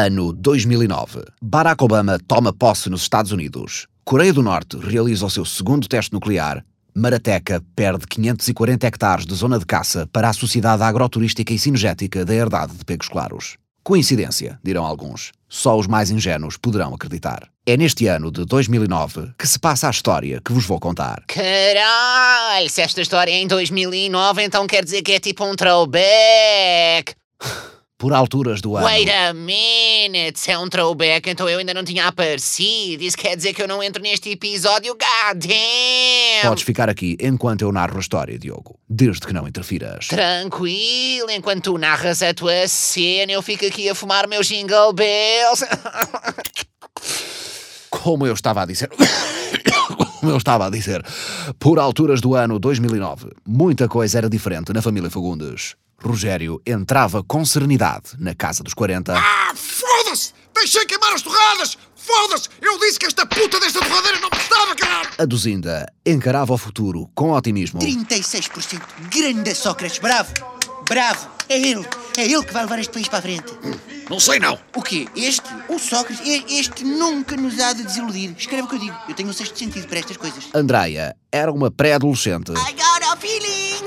Ano 2009. Barack Obama toma posse nos Estados Unidos. Coreia do Norte realiza o seu segundo teste nuclear. Marateca perde 540 hectares de zona de caça para a Sociedade Agroturística e Cinegética da Herdade de Pegos Claros. Coincidência, dirão alguns. Só os mais ingênuos poderão acreditar. É neste ano de 2009 que se passa a história que vos vou contar. Caralho, se esta história é em 2009, então quer dizer que é tipo um throwback. Por alturas do ano. Wait a minute, se é um throwback, então eu ainda não tinha aparecido. Isso quer dizer que eu não entro neste episódio? God damn! Podes ficar aqui enquanto eu narro a história, Diogo. Desde que não interfiras. Tranquilo, enquanto tu narras a tua cena, eu fico aqui a fumar meus jingle bells. Como eu estava a dizer. Como eu estava a dizer. Por alturas do ano 2009, muita coisa era diferente na família Fagundes. Rogério entrava com serenidade na casa dos 40. Ah, foda-se! Deixei queimar as torradas! Foda-se! Eu disse que esta puta desta torradeira não prestava, caralho! A Duzinda encarava o futuro com otimismo. 36%. Grande Sócrates, bravo! Bravo! É ele! É ele que vai levar este país para a frente. Não sei não. O quê? Este? O Sócrates? E- Este nunca nos há de desiludir. Escreve o que eu digo. Eu tenho um sexto sentido para estas coisas. Andreia era uma pré-adolescente. I got a feeling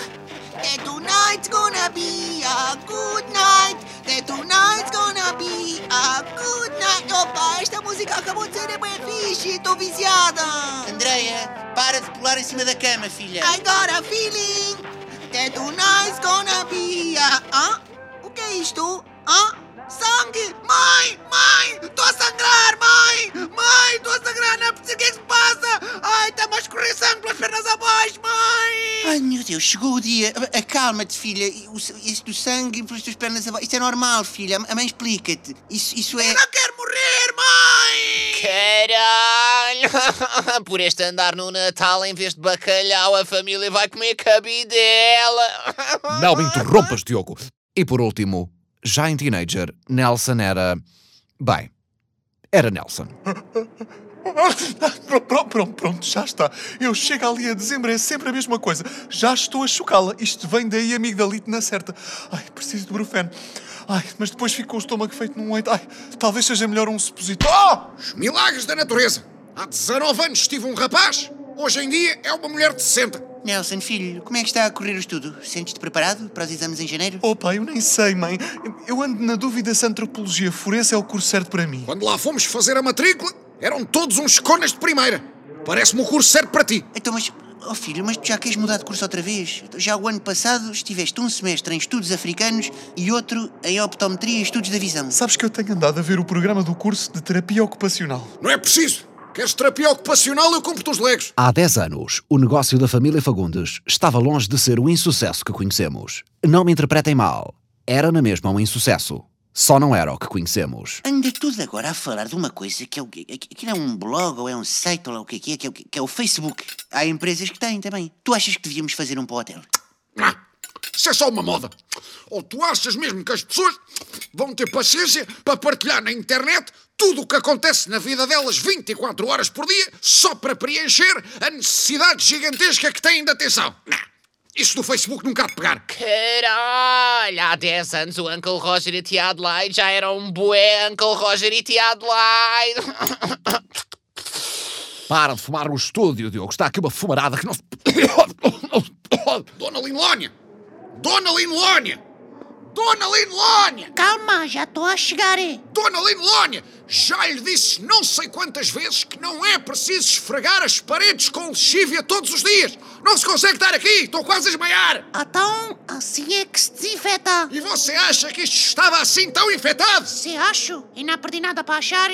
that tonight's gonna be a good night. That tonight's gonna be a good night. Opa, esta música acabou de ser bem fixe. Estou viciada. Andreia, para de pular em cima da cama, filha. I got a feeling that tonight's gonna be a... Hã? O que é isto? Hã? Sangue! Mãe! Mãe! Estou a sangrar, mãe! Mãe! Estou a sangrar! Não é preciso o que é que se passa! Ai, está-me a escorrer sangue pelas pernas abaixo, mãe! Ai, meu Deus, chegou o dia. Acalma-te, filha. O, isso do sangue pelas tuas pernas abaixo. Isso é normal, filha. A mãe explica-te. Isso, isso é. Eu não quero morrer, mãe! Caralho! Por este andar no Natal, em vez de bacalhau, a família vai comer cabidela. Não me interrompas, Diogo. E por último, já em teenager, Nelson era. Bem, era Nelson. Pronto, pronto, pronto, pronto, já está. Eu chego ali a dezembro, é sempre a mesma coisa. Já estou a chocá-la. Isto vem daí, amigdalite na certa. Ai, preciso de Brufen. Ai, mas depois fico com o estômago feito num oito. Ai, talvez seja melhor um supositório. Oh! Os milagres da natureza. Há 19 anos tive um rapaz, hoje em dia é uma mulher de 60. Nelson, filho, como é que está a correr o estudo? Sentes-te preparado para os exames em janeiro? Oh, pai, eu nem sei, mãe. Eu ando na dúvida se a antropologia forense é o curso certo para mim. Quando lá fomos fazer a matrícula, eram todos uns conas de primeira. Parece-me o curso certo para ti. Então, mas. Oh filho, mas tu já queres mudar de curso outra vez? Já o ano passado estiveste um semestre em estudos africanos e outro em optometria e estudos da visão. Sabes que eu tenho andado a ver o programa do curso de terapia ocupacional. Não é preciso. Queres terapia ocupacional, eu compro-te os legos. Há 10 anos, o negócio da família Fagundes estava longe de ser o insucesso que conhecemos. Não me interpretem mal. Era na mesma um insucesso. Só não era o que conhecemos. Anda tudo agora a falar de uma coisa que é o? Aquilo é um blog ou é um site ou lá o que é que é, que é o, que é o Facebook. Há empresas que têm também. Tu achas que devíamos fazer um para o hotel? Ah, isso é só uma moda. Ou tu achas mesmo que as pessoas vão ter paciência para partilhar na internet tudo o que acontece na vida delas 24 horas por dia só para preencher a necessidade gigantesca que têm de atenção? Não. Isso do Facebook nunca há de pegar. Caralho! Há 10 anos o Uncle Roger e tia Adelaide já eram um bué Uncle Roger e tia Adelaide. Para de fumar no estúdio, Diogo. Está aqui uma fumarada que não se. Dona Linlónia! Dona Linlónia! Dona Linlónia! Calma, já estou a chegar. é. Dona Linlónia! Já lhe disse não sei quantas vezes que não é preciso esfregar as paredes com lexívia todos os dias! Não se consegue estar aqui! Estou quase a esmaiar! Então, assim é que se desinfeta. E você acha que isto estava assim tão infectado? Se acho, e não perdi nada para achar.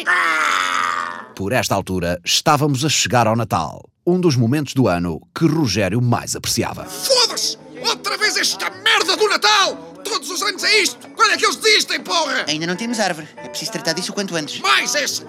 Por esta altura, estávamos a chegar ao Natal. Um dos momentos do ano que Rogério mais apreciava. Foda-se! Outra vez esta os anos é isto! Quando é que eles desistem, porra? Ainda não temos árvore. É preciso tratar disso o quanto antes. Mais essa!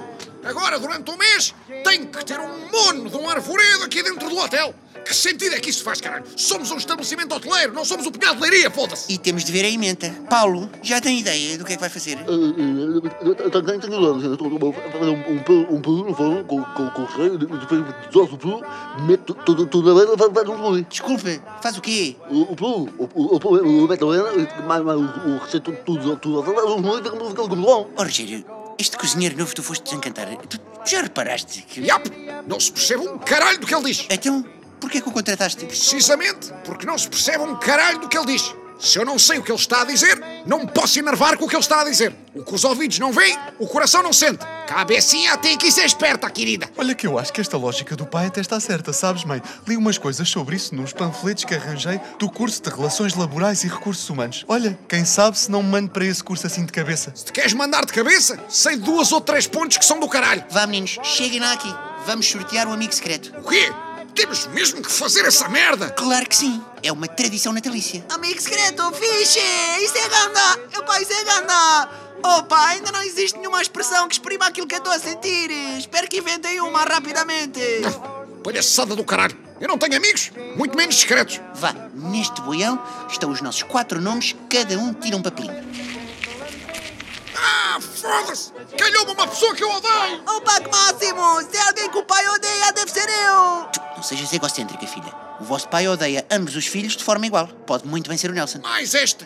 Agora, durante um mês, tem que ter um mono de um arvoredo aqui dentro do hotel. Que sentido é que isso faz, caralho? Somos um estabelecimento hoteleiro, não somos o punhado de leiria, foda-se! E temos de ver a emenda. Paulo, já tem ideia do que é que vai fazer? Tenho tenho a fazer um um pelo um pelo no com com cheio, depois desosso o pelo, meto tudo tudo a ver, vai vai nos molhos. Desculpe, faz o quê? O o pelo, o o o pelo, o meto a ver, mais o o recheio tudo tudo vai nos molhos, fica como bom. Oh, Rogério, este cozinheiro novo tu foste desencantar. Tu já reparaste que. Yap, não se percebe um caralho do que ele diz. Então, porquê que o contrataste? Precisamente porque não se percebe um caralho do que ele diz. Se eu não sei o que ele está a dizer, não me posso enervar com o que ele está a dizer. O que os ouvidos não veem, o coração não sente. Cabecinha tem que ser esperta, querida. Olha que eu acho que esta lógica do pai até está certa, sabes, mãe? Li umas coisas sobre isso nos panfletos que arranjei do curso de Relações Laborais e Recursos Humanos. Olha, quem sabe se não me mando para esse curso assim de cabeça. Se te queres mandar de cabeça, sei duas ou três pontos que são do caralho. Vá, meninos, cheguem lá aqui. Vamos sortear o amigo secreto. O quê? Temos mesmo que fazer essa merda? Claro que sim. É uma tradição natalícia. Amigo secreto, fixe! Isso é ganda! Opa, isso é ganda! Opa, ainda não existe nenhuma expressão que exprima aquilo que eu estou a sentir. Espero que inventem uma rapidamente. Palhaçada do caralho. Eu não tenho amigos, muito menos secretos. Vá, neste boião estão os nossos quatro nomes, cada um tira um papelinho. Ah, foda-se! Calhou-me uma pessoa que eu odeio! Opa, que máximo! Se é alguém que o pai odeia, deve ser eu! Não sejas egocêntrica, filha. O vosso pai odeia ambos os filhos de forma igual. Pode muito bem ser o Nelson. Mais esta!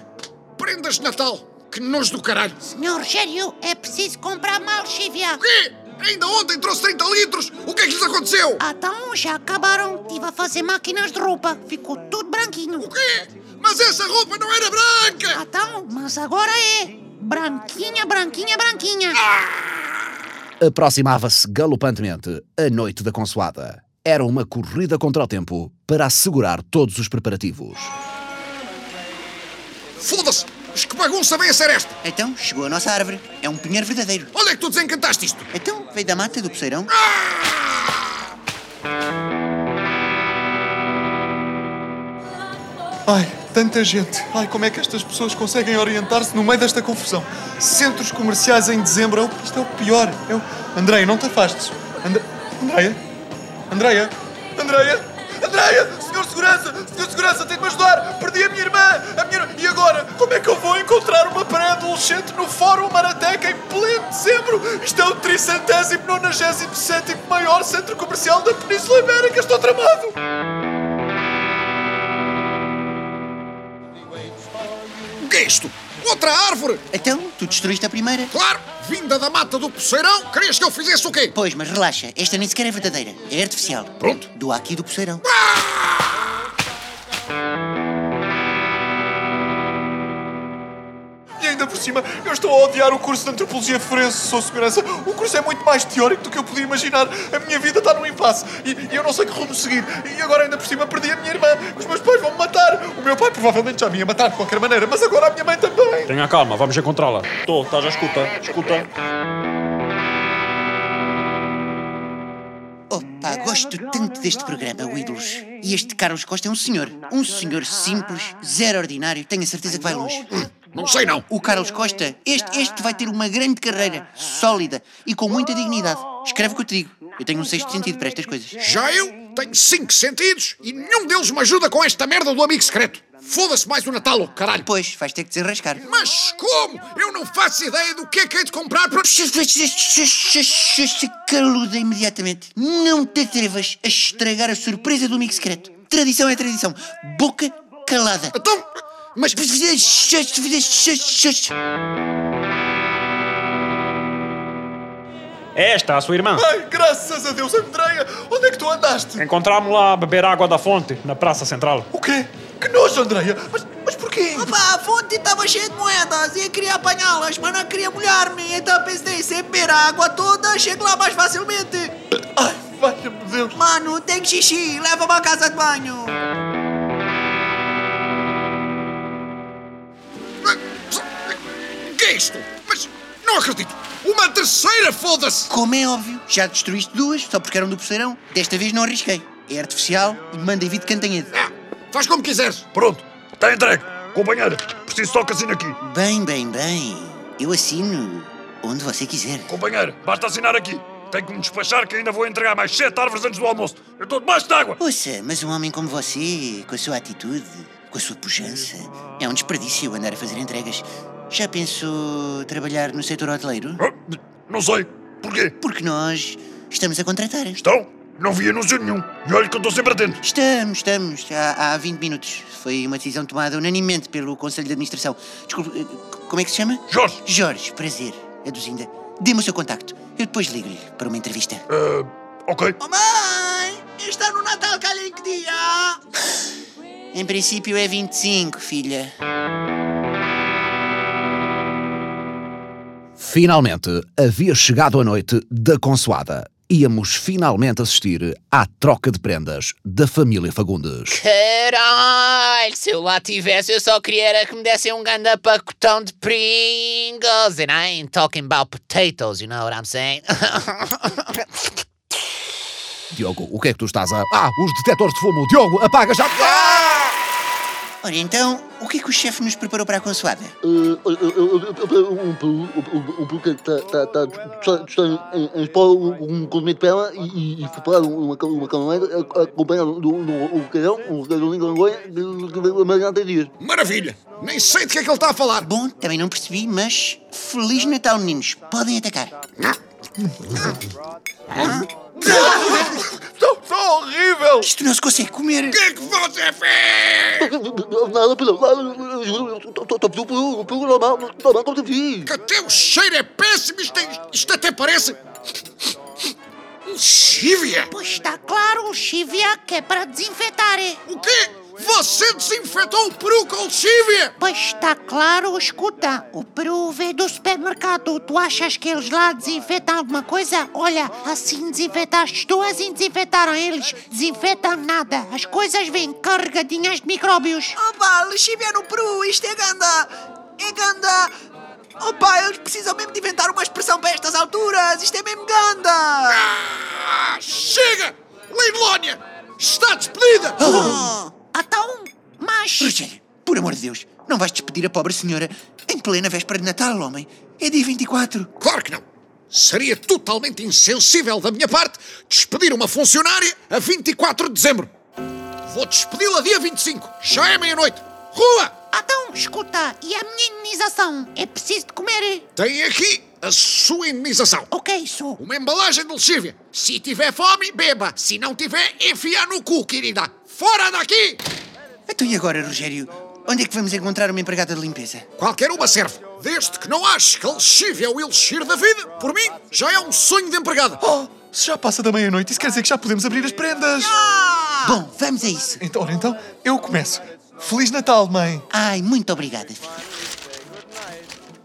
Prendas de Natal! Que nojo do caralho! Senhor Rogério, é preciso comprar malchívia. O quê? Ainda ontem trouxe 30 litros! O que é que lhes aconteceu? Então, já acabaram. Estive a fazer máquinas de roupa. Ficou tudo branquinho. O quê? Mas essa roupa não era branca! Então, mas agora é. Branquinha, branquinha, branquinha. Aproximava-se galopantemente a noite da consoada. Era uma corrida contra o tempo para assegurar todos os preparativos. Foda-se! Mas que bagunça vem a ser esta? Então, chegou a nossa árvore. É um pinheiro verdadeiro. Onde é que tu desencantaste isto? Então, veio da mata do poceirão. Ai, tanta gente. Ai, como é que estas pessoas conseguem orientar-se no meio desta confusão? Centros comerciais em dezembro. É o, isto é o pior. É o... Andreia, não te afastes. And... Andreia? Andreia? Andreia? Andreia! Senhor Segurança! Senhor Segurança, tem de me ajudar! Perdi a minha irmã! A minha... E agora? Como é que eu vou encontrar uma pré-adolescente no Fórum Marateca em pleno dezembro? Isto é o tricentésimo, nonagésimo sétimo maior centro comercial da Península Ibérica! Estou tramado! Que é isto? Outra árvore! Então, tu destruíste a primeira? Claro! Vinda da mata do poceirão! Querias que eu fizesse o quê? Pois, mas relaxa. Esta nem sequer é verdadeira. É artificial. Pronto. Do aqui do poceirão. E cima, eu estou a odiar o curso de Antropologia Forense, sou segurança. O curso é muito mais teórico do que eu podia imaginar. A minha vida está num impasse e, e eu não sei que rumo seguir. E agora ainda por cima perdi a minha irmã. Os meus pais vão me matar. O meu pai provavelmente já me ia matar de qualquer maneira, mas agora a minha mãe também. Tenha calma, vamos encontrá-la. Estou, estás a escuta, escuta. Opa, gosto tanto deste programa, o Ídolos. E este Carlos Costa é um senhor. Um senhor simples, zero ordinário. Tenho a certeza que vai longe. Não sei não. O Carlos Costa, este, este vai ter uma grande carreira, sólida e com muita dignidade. Escreve o que eu te digo. Eu tenho um sexto sentido para estas coisas. Já eu tenho cinco sentidos e nenhum deles me ajuda com esta merda do amigo secreto. Foda-se mais o Natal, oh, caralho. Pois, vais ter que desenrascar. Mas como? Eu não faço ideia do que é que hei de comprar para... Caluda imediatamente. Não te atrevas a estragar a surpresa do amigo secreto. Tradição é tradição. Boca calada. Então... Mas... É esta, a sua irmã. Ai, graças a Deus, Andreia! Onde é que tu andaste? Encontramos-la a beber água da fonte, na Praça Central. O quê? Que nojo, Andreia! Mas, mas porquê? Opa, a fonte estava cheia de moedas e eu queria apanhá-las, mas não queria molhar-me. Então pensei, se beber a água toda, chego lá mais facilmente. Ai, valha-me Deus! Mano, tenho xixi, leva-me à casa de banho. Isto? Mas não acredito. Uma terceira, foda-se! Como é óbvio, já destruíste duas, só porque eram do poceirão. Desta vez não arrisquei. É artificial e manda vir de Cantanhede. Ah, faz como quiseres. Pronto, está entregue. Companheira, preciso só que assine aqui. Bem, bem, bem. Eu assino onde você quiser. Companheira, basta assinar aqui. Tenho que me despachar que ainda vou entregar mais sete árvores antes do almoço. Eu estou debaixo de água. Ouça, mas um homem como você, com a sua atitude, com a sua pujança, é um desperdício andar a fazer entregas. Já pensou trabalhar no setor hoteleiro? Ah, Não sei. Porquê? Porque nós estamos a contratar. Estão? Não vi anúncio nenhum. E olha que eu estou sempre atento. Estamos, estamos. Há, há 20 minutos. Foi uma decisão tomada unanimemente pelo Conselho de Administração. Desculpe, eh, como é que se chama? Jorge. Jorge, prazer. Aduzinda. Dê-me o seu contacto. Eu depois ligo-lhe para uma entrevista. Ah, ok. Oh, mãe! Está no Natal, calha em que dia? Em princípio é 25, filha. Finalmente havia chegado a noite da consoada. Íamos finalmente assistir à troca de prendas da família Fagundes. Caralho, se eu lá tivesse, eu só queria era que me dessem um ganda pacotão de Pringles. And I ain't talking about potatoes, you know what I'm saying? Diogo, o que é que tu estás a. Ah, os detectores de fumo! Diogo, apaga já! Ah! Ora, então, o que é que o chefe nos preparou para a consoada? Eh, um peru, um- um peru que está tá, tá, está em, em espora um condimento para ela e, preparar uma, ca- uma caminhonete acompanhado de um de um bocadão, um bocadão de vai ganhar três dias. Maravilha! Nem sei de que é que ele está a falar. Bom, também não percebi, mas Feliz Natal, meninos. Podem atacar. Horrível! Isto não se consegue comer. O que é que você fez? Nada, pelo normal, normal como te vi. Que até o cheiro é péssimo. Isto, é- isto até parece... Lexívia! Pois está claro, o chivia que é para desinfetar. O quê? Você desinfetou o peru com lexívia? Pois está claro, escuta, o peru veio do supermercado. Tu achas que eles lá desinfetam alguma coisa? Olha, assim desinfetaste tu, assim desinfetaram eles. Desinfetam nada. As coisas vêm carregadinhas de micróbios. Opa, lexívia no Peru, isto é ganda. É ganda. Opa, eles precisam mesmo de inventar uma expressão para estas alturas. Isto é mesmo ganda. Ah, chega! Leilónia! Está despedida! Oh. Por amor de Deus, não vais despedir a pobre senhora em plena véspera de Natal, homem. É dia 24. Claro que não! Seria totalmente insensível da minha parte despedir uma funcionária a 24 de dezembro. Vou despedi-la dia 25. Já é meia-noite. Rua! Então, escuta, e a minha indenização? É preciso de comer. Tem aqui a sua indenização. O que é isso? Uma embalagem de lexívia. Se tiver fome, beba. Se não tiver, enfia no cu, querida. Fora daqui! Então e agora, Rogério? Onde é que vamos encontrar uma empregada de limpeza? Qualquer uma serve. Desde que não aches que a lexívia é o elixir da vida, por mim, já é um sonho de empregada. Oh, se já passa da meia-noite, isso quer dizer que já podemos abrir as prendas. Bom, vamos a isso. Então, então, eu começo. Feliz Natal, mãe. Ai, muito obrigada, filha.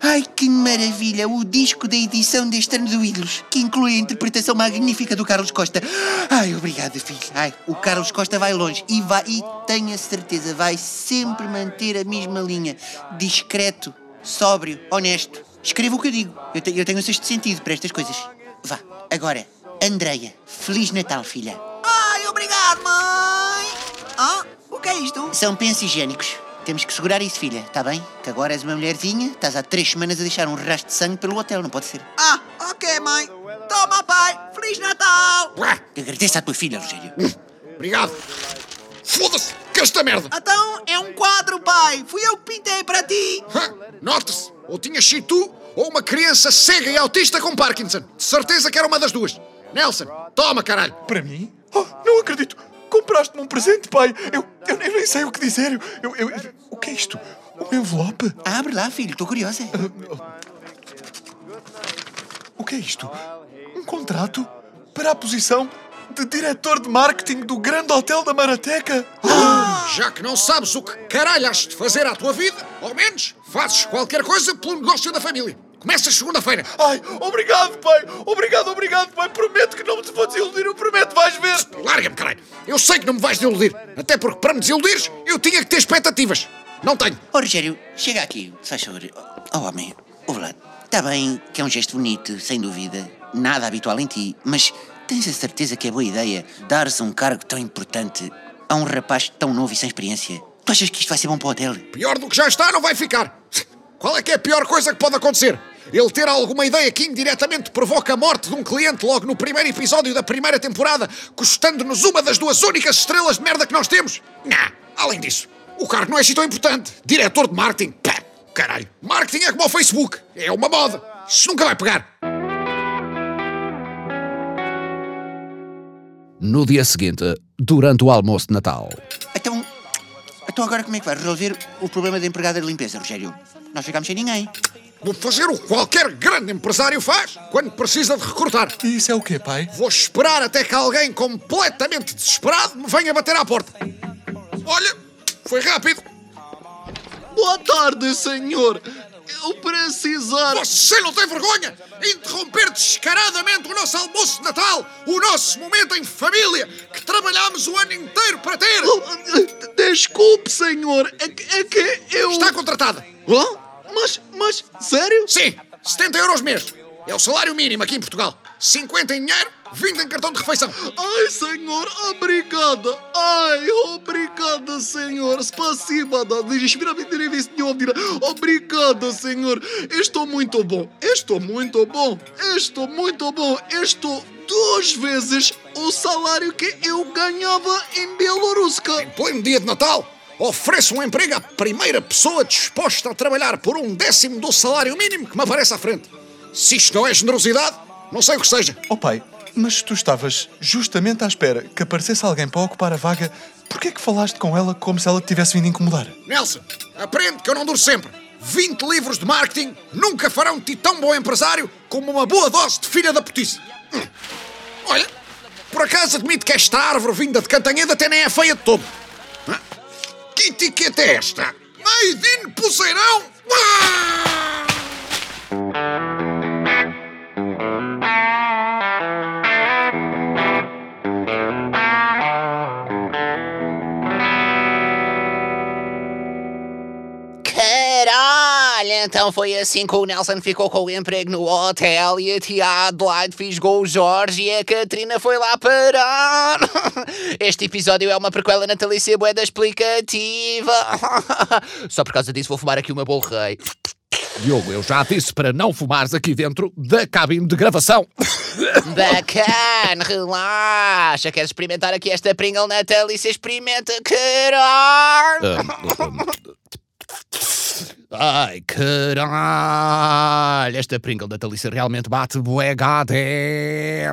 Ai, que maravilha! O disco da edição deste ano do Ídolos, que inclui a interpretação magnífica do Carlos Costa. Ai, obrigada, filho. Ai, o Carlos Costa vai longe e vai, e tenho a certeza, vai sempre manter a mesma linha. Discreto, sóbrio, honesto. Escreva o que eu digo. Eu, te- eu tenho um sexto sentido para estas coisas. Vá, agora, Andreia, Feliz Natal, filha. Ai, obrigado, mãe! Ah, o que é isto? São pensos higiênicos. Temos que segurar isso, filha, está bem? Que agora és uma mulherzinha, estás há três semanas a deixar um rastro de sangue pelo hotel, não pode ser? Ah, ok, mãe. Toma, pai. Feliz Natal! Ué, Agradeça à tua filha, Rogério. obrigado. Foda-se, que esta merda. Então, é um quadro, pai. Fui eu que pintei para ti. Nota-se, ou tinhas sido tu ou uma criança cega e autista com Parkinson. De certeza que era uma das duas. Nelson, toma, caralho. Para mim? Oh, não acredito. Compraste-me um presente, pai. Eu, eu, eu nem sei o que dizer. Eu, eu- eu- o que é isto? Um envelope? Abre lá, filho, estou curiosa. O que é isto? Um contrato para a posição de diretor de marketing do grande hotel da Marateca? Já que não sabes o que caralho has de fazer à tua vida, ao menos fazes qualquer coisa pelo negócio da família. Começas segunda-feira. Ai, obrigado, pai. Obrigado, obrigado, pai. Prometo que não te vou desiludir. Eu prometo, vais ver. Larga-me, caralho. Eu sei que não me vais desiludir. Até porque para me desiludires, eu tinha que ter expectativas. Não tenho. Ó, Rogério, chega aqui, se faz favor. Oh, homem, ouve lá. Está bem que é um gesto bonito, sem dúvida. Nada habitual em ti, mas tens a certeza que é boa ideia dar-se um cargo tão importante a um rapaz tão novo e sem experiência? Tu achas que isto vai ser bom para o hotel? Pior do que já está, não vai ficar. Qual é que é a pior coisa que pode acontecer? Ele ter alguma ideia que indiretamente provoca a morte de um cliente logo no primeiro episódio da primeira temporada, custando-nos uma das duas únicas estrelas de merda que nós temos? Não. Além disso, o cargo não é assim tão importante. Diretor de marketing. Pá, caralho. Marketing é como o Facebook. É uma moda. Isso nunca vai pegar. No dia seguinte, durante o almoço de Natal. Então, então agora como é que vai resolver o problema da empregada de limpeza, Rogério? Nós ficamos sem ninguém. Vou fazer o que qualquer grande empresário faz quando precisa de recrutar. E isso é o quê, pai? Vou esperar até que alguém completamente desesperado me venha bater à porta. Olha, foi rápido. Boa tarde, senhor. Eu precisar. Você não tem vergonha? Interromper descaradamente o nosso almoço de Natal, o nosso momento em família, que trabalhámos o ano inteiro para ter. Desculpe, senhor. É que, é que eu. Está contratada. Hã? Mas, mas, sério? Sim, 70 euros mês. É o salário mínimo aqui em Portugal. 50 em dinheiro, 20 em cartão de refeição. Ai, senhor, obrigada. Ai, obrigada, senhor. Спасибо, да. Respira bem, Obrigada, senhor. Estou muito bom. Estou muito bom. Estou muito bom. Estou duas vezes o salário que eu ganhava em Bielorrússia. Em pleno dia de Natal, ofereço um emprego à primeira pessoa disposta a trabalhar por um décimo do salário mínimo que me aparece à frente. Se isto não é generosidade, não sei o que seja. Oh pai, mas tu estavas justamente à espera que aparecesse alguém para ocupar a vaga. Porquê é que falaste com ela como se ela te tivesse vindo incomodar? Nelson, aprende que eu não duro sempre. 20 livros de marketing nunca farão de ti tão bom empresário como uma boa dose de filha da putice. Hum. Olha, por acaso admito que esta árvore vinda de Cantanhede até nem é feia de todo. Que etiqueta é esta? Made in Pulseirão? Ah! Caralho, então foi assim que o Nelson ficou com o emprego no hotel e a tia Adelaide fisgou o Jorge e a Catarina foi lá parar. Este episódio é uma prequela natalícia boeda explicativa. Só por causa disso vou fumar aqui uma rei. Diogo, eu já disse para não fumares aqui dentro da cabine de gravação. Bacana, relaxa. Queres experimentar aqui esta Pringle natalícia? Experimenta, caralho. Ai, caralho! Esta Pringle da Talice realmente bate bué gade.